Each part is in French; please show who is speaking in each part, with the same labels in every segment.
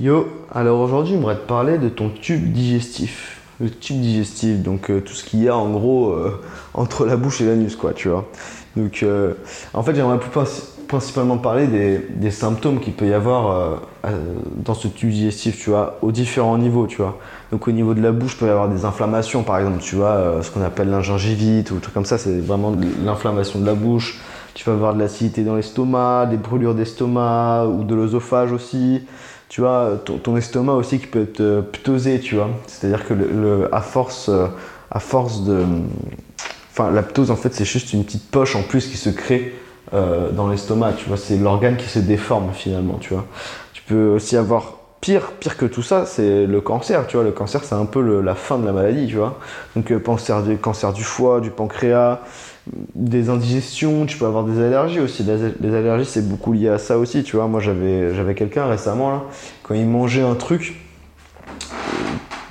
Speaker 1: Yo, alors aujourd'hui, j'aimerais te parler de ton tube digestif. Le tube digestif, donc euh, tout ce qu'il y a en gros euh, entre la bouche et l'anus, quoi, tu vois. Donc, euh, en fait, j'aimerais principalement parler des, symptômes qu'il peut y avoir dans ce tube digestif, tu vois, aux différents niveaux, tu vois. Donc, au niveau de la bouche, il peut y avoir des inflammations, par exemple, tu vois, ce qu'on appelle l'ingingivite ou truc comme ça, c'est vraiment l'inflammation de la bouche. Tu vas avoir de l'acidité dans l'estomac, des brûlures d'estomac ou de l'œsophage aussi tu vois, ton, estomac aussi qui peut euh, ptosé, tu vois. C'est-à-dire que le, à force, euh, à force de, enfin, la ptose en fait c'est juste une petite poche en plus qui se crée euh, dans l'estomac, tu vois. C'est l'organe qui se déforme finalement, tu vois. Tu peux aussi avoir pire, pire que tout ça, c'est le cancer, tu vois. Le cancer c'est un peu la fin de la maladie, tu vois. Donc cancer du, cancer du foie, du pancréas des indigestions, tu peux avoir des allergies aussi. Les allergies, c'est beaucoup lié à ça aussi, tu vois. Moi, j'avais, quelqu'un récemment, là, quand il mangeait un truc,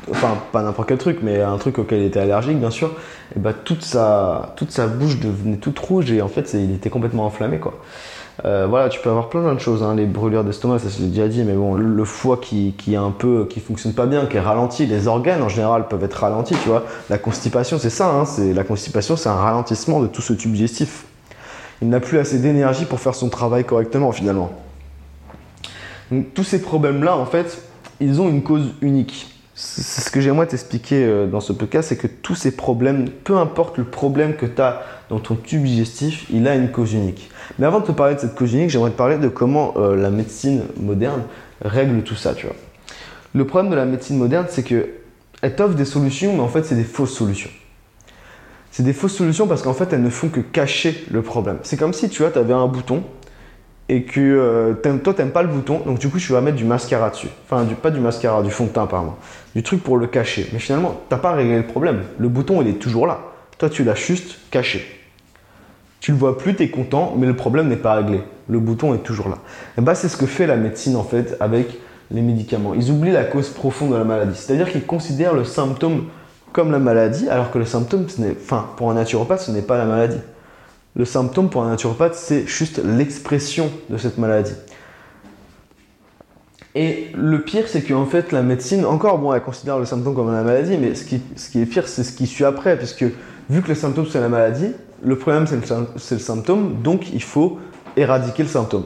Speaker 1: enfin, pas n'importe quel truc, mais un truc auquel il était allergique, bien sûr, et bah, toute sa, toute sa bouche devenait toute rouge et en fait, il était complètement enflammé, quoi. Euh, voilà, tu peux avoir plein de choses, hein, les brûlures d'estomac, ça je l'ai déjà dit, mais bon, le, foie qui, qui est un peu, qui fonctionne pas bien, qui est ralenti, les organes en général peuvent être ralentis, tu vois. La constipation, c'est ça, hein, c'est la constipation, c'est un ralentissement de tout ce tube digestif. Il n'a plus assez d'énergie pour faire son travail correctement finalement. Donc, tous ces problèmes-là, en fait, ils ont une cause unique. Ce que j'aimerais t'expliquer euh, dans ce podcast, c'est que tous ces problèmes, peu importe le problème que tu as dans ton tube digestif, il a une cause unique. Mais avant de te parler de cette cause unique, j'aimerais te parler de comment euh, la médecine moderne règle tout ça, tu vois. Le problème de la médecine moderne, c'est que elle t'offre des solutions, mais en fait, c'est des fausses solutions. C'est des fausses solutions parce qu'en fait, elles ne font que cacher le problème. C'est comme si, tu vois, tu avais un bouton et que euh, toi, tu n'aimes pas le bouton, donc du coup, tu vas mettre du mascara dessus. Enfin, du, pas du mascara, du fond de teint, pardon. Du truc pour le cacher. Mais finalement, tu n'as pas réglé le problème. Le bouton, il est toujours là. Toi, tu l'as juste caché. Tu le vois plus, tu es content, mais le problème n'est pas réglé. Le bouton est toujours là. Et bah, c'est ce que fait la médecine en fait avec les médicaments. Ils oublient la cause profonde de la maladie. C'est-à-dire qu'ils considèrent le symptôme comme la maladie, alors que le symptôme, ce enfin, pour un naturopathe, ce n'est pas la maladie. Le symptôme pour un naturopathe, c'est juste l'expression de cette maladie. Et le pire, c'est qu'en fait, la médecine, encore, bon, elle considère le symptôme comme la maladie, mais ce qui, ce qui est pire, c'est ce qui suit après, puisque vu que le symptôme, c'est la maladie, le problème, c'est le, symptôme, donc il faut éradiquer le symptôme.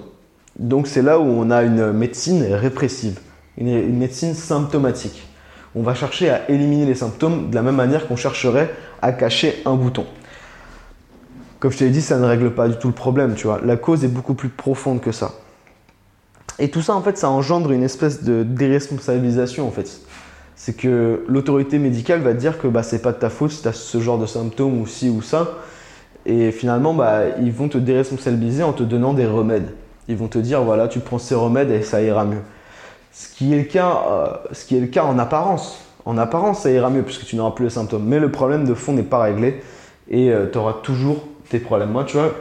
Speaker 1: Donc c'est là où on a une médecine répressive, une médecine symptomatique. On va chercher à éliminer les symptômes de la même manière qu'on chercherait à cacher un bouton. Comme je te l'ai dit, ça ne règle pas du tout le problème, tu vois. La cause est beaucoup plus profonde que ça. Et tout ça, en fait, ça engendre une espèce de déresponsabilisation, en fait. C'est que l'autorité médicale va dire que bah, c'est pas de ta faute si tu as ce genre de symptômes ou ci ou ça. Et finalement, bah, ils vont te déresponsabiliser en te donnant des remèdes. Ils vont te dire, voilà, tu prends ces remèdes et ça ira mieux. Ce qui est le cas, euh, ce qui est le cas en apparence. En apparence, ça ira mieux puisque tu n'auras plus les symptômes. Mais le problème de fond n'est pas réglé et euh, tu auras toujours tes problèmes. Moi, tu vois,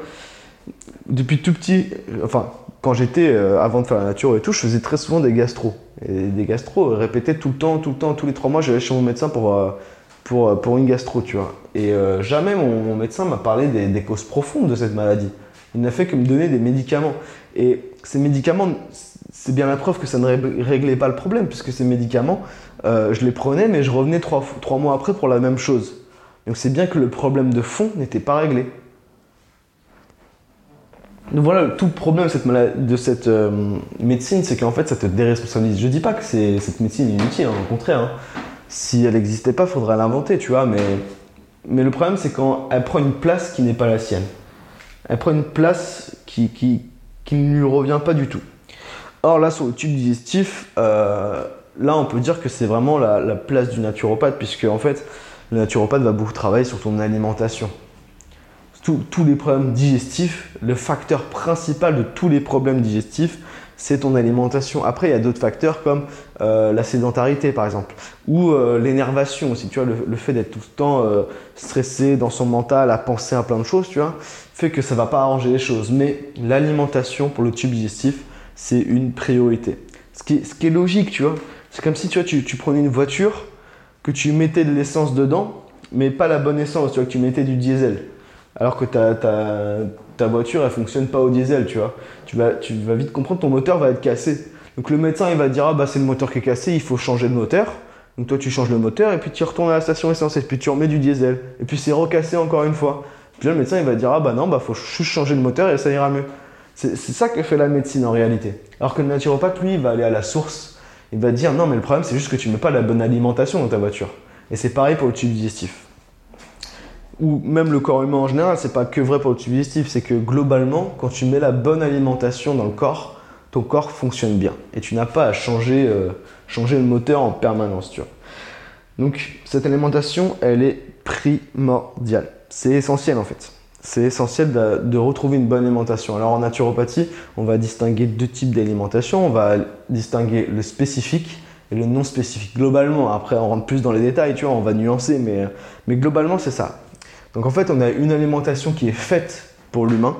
Speaker 1: depuis tout petit, enfin, quand j'étais, euh, avant de faire la nature et tout, je faisais très souvent des gastro. Et des gastro répétés tout le temps, tout le temps, tous les trois mois, j'allais chez mon médecin pour, euh, pour, euh, pour une gastro, tu vois. Et jamais mon, médecin m'a parlé des, causes profondes de cette maladie. Il n'a fait que me donner des médicaments. Et ces médicaments, c'est bien la preuve que ça ne réglait pas le problème, puisque ces médicaments, je les prenais, mais je revenais trois, trois mois après pour la même chose. Donc c'est bien que le problème de fond n'était pas réglé. Donc voilà, tout le problème de cette, euh, médecine, c'est qu'en fait, ça te déresponsabilise. Je dis pas que cette médecine est inutile, hein, au contraire. Hein. Si elle n'existait pas, faudrait l'inventer, tu vois. Mais, le problème, c'est quand elle prend une place qui n'est pas la sienne. Elle prend une place qui, ne lui revient pas du tout. Or, là, sur le tube digestif, euh, là, on peut dire que c'est vraiment la, place du naturopathe, puisque en fait, le naturopathe va beaucoup travailler sur ton alimentation tous les problèmes digestifs, le facteur principal de tous les problèmes digestifs, c'est ton alimentation. Après, il y a d'autres facteurs comme euh, la sédentarité, par exemple, ou euh, l'énervation aussi. Tu vois, le, fait d'être tout le temps euh, stressé dans son mental, à penser à plein de choses, tu vois, fait que ça va pas arranger les choses. Mais l'alimentation pour le tube digestif, c'est une priorité. Ce qui, est, ce qui est logique, tu vois. C'est comme si tu, vois, tu, tu prenais une voiture, que tu mettais de l'essence dedans, mais pas la bonne essence, tu vois, que tu mettais du diesel alors que ta, ta, ta voiture elle fonctionne pas au diesel, tu vois. Tu vas, tu vas vite comprendre ton moteur va être cassé. Donc le médecin, il va dire, ah bah c'est le moteur qui est cassé, il faut changer de moteur. Donc toi, tu changes le moteur et puis tu retournes à la station essence et puis tu remets du diesel. Et puis c'est recassé encore une fois. Puis là, le médecin, il va dire, ah bah non, bah faut juste changer de moteur et ça ira mieux. C'est ça que fait la médecine en réalité. Alors que le naturopathe, lui, il va aller à la source. Il va dire, non, mais le problème, c'est juste que tu mets pas la bonne alimentation dans ta voiture. Et c'est pareil pour le tube digestif. Ou même le corps humain en général, c'est pas que vrai pour le tube digestif, c'est que globalement, quand tu mets la bonne alimentation dans le corps, ton corps fonctionne bien. Et tu n'as pas à changer, euh, changer le moteur en permanence. Tu vois. Donc cette alimentation, elle est primordiale. C'est essentiel en fait. C'est essentiel de, retrouver une bonne alimentation. Alors en naturopathie, on va distinguer deux types d'alimentation. On va distinguer le spécifique et le non spécifique. Globalement, après on rentre plus dans les détails, tu vois, on va nuancer, mais, mais globalement c'est ça. Donc en fait, on a une alimentation qui est faite pour l'humain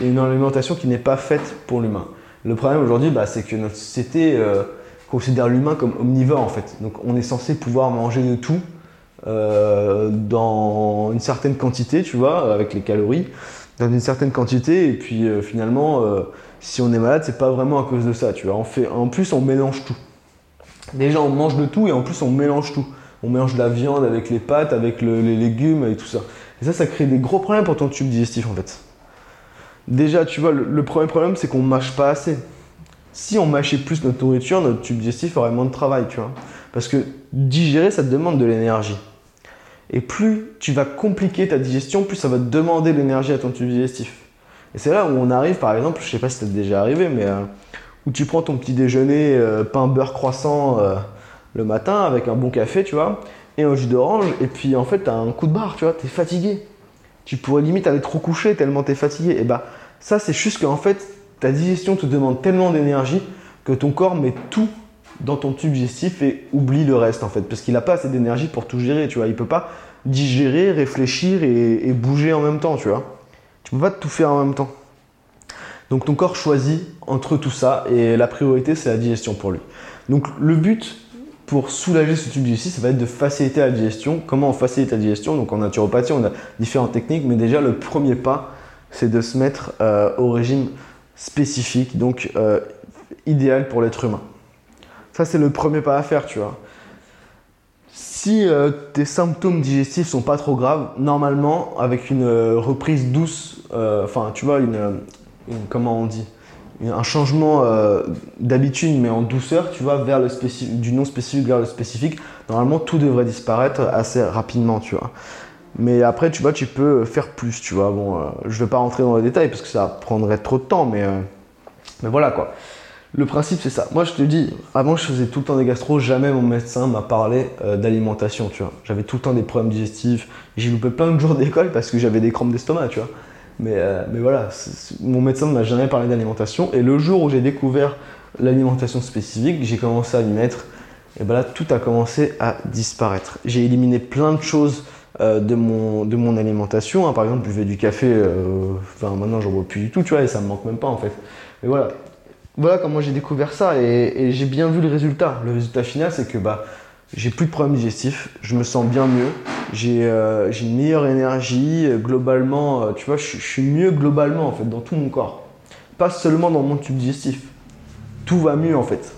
Speaker 1: et une alimentation qui n'est pas faite pour l'humain. Le problème aujourd'hui, bah, c'est que notre société euh, considère l'humain comme omnivore en fait. Donc on est censé pouvoir manger de tout euh, dans une certaine quantité, tu vois, avec les calories, dans une certaine quantité. Et puis euh, finalement, si on est malade, c'est pas vraiment à cause de ça, en plus, on mélange tout. Déjà, on mange de tout et en plus, on mélange tout. On mélange la viande avec les pâtes, avec les légumes et tout ça. Et ça, ça crée des gros problèmes pour ton tube digestif en fait. Déjà, tu vois, le, premier problème, c'est qu'on mâche pas assez. Si on mâchait plus notre nourriture, notre tube digestif aurait moins de travail, tu vois. Parce que digérer, ça te demande de l'énergie. Et plus tu vas compliquer ta digestion, plus ça va te demander de l'énergie à ton tube digestif. Et c'est là où on arrive, par exemple, je sais pas si c'est déjà arrivé, mais euh, où tu prends ton petit déjeuner, euh, pain, beurre, croissant euh, le matin avec un bon café, tu vois, et un jus d'orange, et puis en fait, tu as un coup de barre, tu vois, tu es fatigué tu pourrais limite aller trop coucher tellement tu es fatigué. Et bah ça c'est juste qu'en fait ta digestion te demande tellement d'énergie que ton corps met tout dans ton tube digestif et oublie le reste en fait parce qu'il n'a pas assez d'énergie pour tout gérer, tu vois, il peut pas digérer, réfléchir et, bouger en même temps, tu vois. Tu peux pas tout faire en même temps. Donc ton corps choisit entre tout ça et la priorité c'est la digestion pour lui. Donc le but pour soulager ce tube digestif, ça va être de faciliter la digestion. Comment on facilite la digestion? Donc en naturopathie, on a différentes techniques, mais déjà le premier pas, c'est de se mettre euh, au régime spécifique, donc euh, idéal pour l'être humain. Ça, c'est le premier pas à faire, tu vois. Si euh, tes symptômes digestifs sont pas trop graves, normalement, avec une reprise douce, enfin, tu vois, une, comment on dit? Un changement euh, d'habitude, mais en douceur, tu vois, vers le du non spécifique vers le spécifique, normalement tout devrait disparaître assez rapidement, tu vois. Mais après, tu vois, tu peux faire plus, tu vois. Bon, euh, je vais pas rentrer dans les détails parce que ça prendrait trop de temps, mais, euh, mais voilà quoi. Le principe, c'est ça. Moi, je te dis, avant, je faisais tout le temps des gastro, jamais mon médecin m'a parlé d'alimentation, tu vois. J'avais tout le temps des problèmes digestifs. J'ai loupé plein de jours d'école parce que j'avais des crampes d'estomac, tu vois. Euh, mais, voilà, mon médecin ne m'a jamais parlé d'alimentation. Et le jour où j'ai découvert l'alimentation spécifique, j'ai commencé à m'y mettre. Et ben là, tout a commencé à disparaître. J'ai éliminé plein de choses euh, de, mon, alimentation. Hein. Par exemple, je buvais du café, euh, enfin maintenant j'en bois plus du tout, tu vois, et ça me manque même pas en fait. Mais voilà, voilà comment j'ai découvert ça et, et j'ai bien vu le résultat. Le résultat final, c'est que bah, j'ai plus de problèmes digestifs, je me sens bien mieux, j'ai euh, une meilleure énergie, euh, globalement, euh, tu vois, je, suis mieux globalement en fait, dans tout mon corps. Pas seulement dans mon tube digestif. Tout va mieux en fait.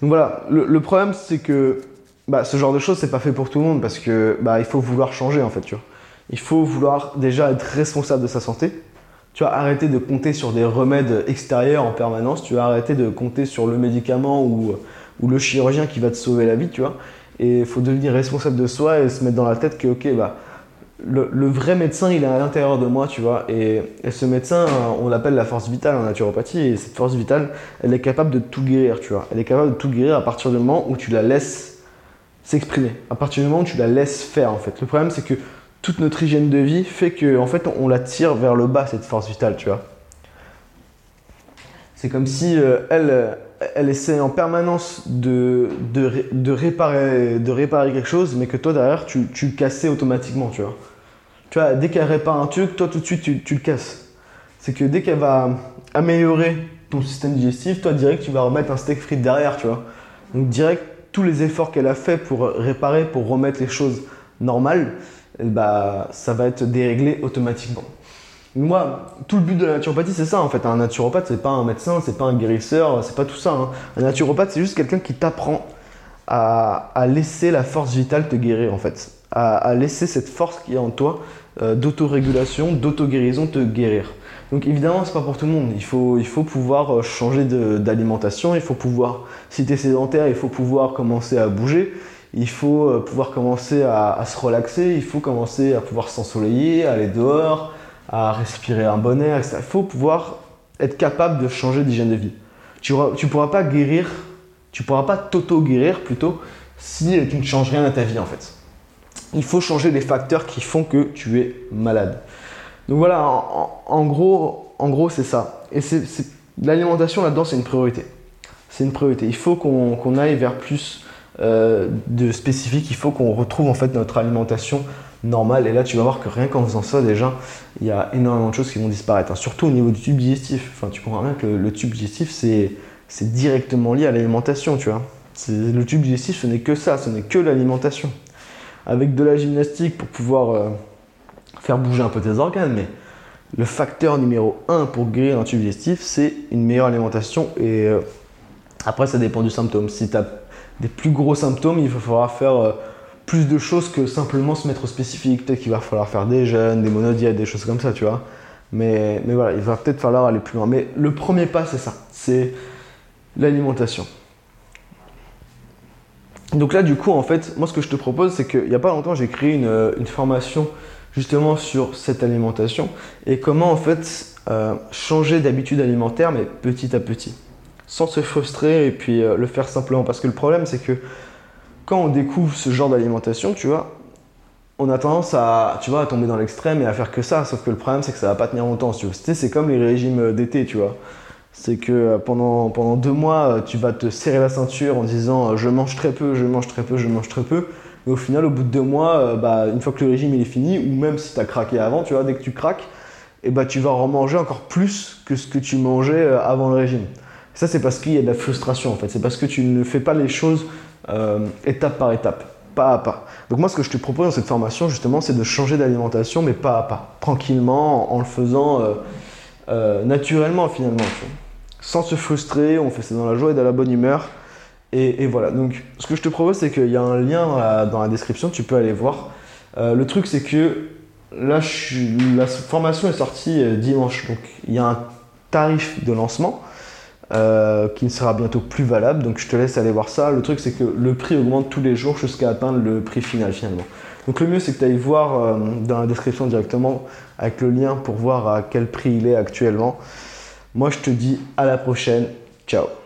Speaker 1: Donc voilà, le, problème c'est que bah, ce genre de choses c'est pas fait pour tout le monde parce que bah, il faut vouloir changer en fait, tu vois. Il faut vouloir déjà être responsable de sa santé. Tu vas arrêter de compter sur des remèdes extérieurs en permanence, tu vas arrêter de compter sur le médicament ou ou le chirurgien qui va te sauver la vie, tu vois. Et il faut devenir responsable de soi et se mettre dans la tête que, ok, bah, le, vrai médecin, il est à l'intérieur de moi, tu vois. Et, ce médecin, on l'appelle la force vitale en naturopathie. Et cette force vitale, elle est capable de tout guérir, tu vois. Elle est capable de tout guérir à partir du moment où tu la laisses s'exprimer. À partir du moment où tu la laisses faire, en fait. Le problème, c'est que toute notre hygiène de vie fait que, en fait, on la tire vers le bas, cette force vitale, tu vois. C'est comme si euh, elle, elle essaie en permanence de, de, réparer, de réparer quelque chose, mais que toi derrière tu, tu cassais automatiquement, tu vois. Tu vois, dès qu'elle répare un truc, toi tout de suite tu, tu le casses. C'est que dès qu'elle va améliorer ton système digestif, toi direct tu vas remettre un steak frites derrière, tu vois. Donc direct, tous les efforts qu'elle a fait pour réparer, pour remettre les choses normales, bah, ça va être déréglé automatiquement. Moi, tout le but de la naturopathie, c'est ça en fait. Un naturopathe, c'est pas un médecin, c'est pas un guérisseur, c'est pas tout ça. hein. Un naturopathe, c'est juste quelqu'un qui t'apprend à, laisser la force vitale te guérir en fait. À, laisser cette force qui est en toi euh, d'autorégulation, d'auto-guérison te guérir. Donc évidemment, c'est pas pour tout le monde. Il faut, pouvoir euh, changer d'alimentation, il faut pouvoir, si tu es sédentaire, il faut pouvoir commencer à bouger, il faut euh, pouvoir commencer à se relaxer, il faut commencer à pouvoir s'ensoleiller, aller dehors, à respirer un bon air, etc. Il faut pouvoir être capable de changer d'hygiène de vie. Tu ne pourras pas guérir, tu pourras pas t'auto-guérir plutôt si tu ne changes rien à ta vie en fait. Il faut changer les facteurs qui font que tu es malade. Donc voilà, en, gros, en gros c'est ça. Et l'alimentation là-dedans, c'est une priorité. C'est une priorité. Il faut qu'on, qu'on aille vers plus euh, de spécifique. Il faut qu'on retrouve en fait notre alimentation normale. Et là, tu vas voir que rien qu'en faisant ça, déjà, il y a énormément de choses qui vont disparaître. hein. Surtout au niveau du tube digestif. Enfin, tu comprends bien que le, tube digestif, c'est, directement lié à l'alimentation, tu vois. C'est, le tube digestif, ce n'est que ça, ce n'est que l'alimentation. Avec de la gymnastique pour pouvoir euh, faire bouger un peu tes organes, mais le facteur numéro 1 pour guérir un tube digestif, c'est une meilleure alimentation. Et euh, après, ça dépend du symptôme. Si tu as des plus gros symptômes, il falloir faire euh, plus de choses que simplement se mettre au spécifique. Peut-être qu'il va falloir faire des jeûnes, des monodiètes, des choses comme ça, tu vois. Mais, mais voilà, il va peut-être falloir aller plus loin. Mais le premier pas, c'est ça. C'est l'alimentation. Donc là, du coup, en fait, moi, ce que je te propose, c'est qu'il n'y a pas longtemps, j'ai créé une, euh, une formation justement sur cette alimentation et comment, en fait, euh, changer d'habitude alimentaire, mais petit à petit, sans se frustrer et puis euh, le faire simplement. Parce que le problème, c'est que quand on découvre ce genre d'alimentation, tu vois, on a tendance à, tu vois, à tomber dans l'extrême et à faire que ça. Sauf que le problème, c'est que ça va pas tenir longtemps. tu C'est comme les régimes d'été, tu vois. C'est que euh, pendant, pendant deux mois, euh, tu vas te serrer la ceinture en disant euh, je mange très peu, je mange très peu, je mange très peu. Mais au final, au bout de deux mois, euh, bah, une fois que le régime il est fini, ou même si tu as craqué avant, tu vois, dès que tu craques, et bah, tu vas remanger encore plus que ce que tu mangeais euh, avant le régime. Ça, c'est parce qu'il y a de la frustration en fait. C'est parce que tu ne fais pas les choses euh, étape par étape, pas à pas. Donc, moi, ce que je te propose dans cette formation, justement, c'est de changer d'alimentation, mais pas à pas, tranquillement, en, le faisant euh, euh, naturellement finalement. Sans se frustrer, on fait ça dans la joie et dans la bonne humeur. Et, voilà, donc ce que je te propose, c'est qu'il y a un lien dans la, description, tu peux aller voir. Le truc, c'est que là, la formation est sortie dimanche, donc il y a un tarif de lancement euh, qui ne sera bientôt plus valable, donc je te laisse aller voir ça. Le truc, c'est que le prix augmente tous les jours jusqu'à atteindre le prix final finalement. Donc le mieux, c'est que tu ailles voir euh, dans la description directement avec le lien pour voir à quel prix il est actuellement. Moi, je te dis à la prochaine. Ciao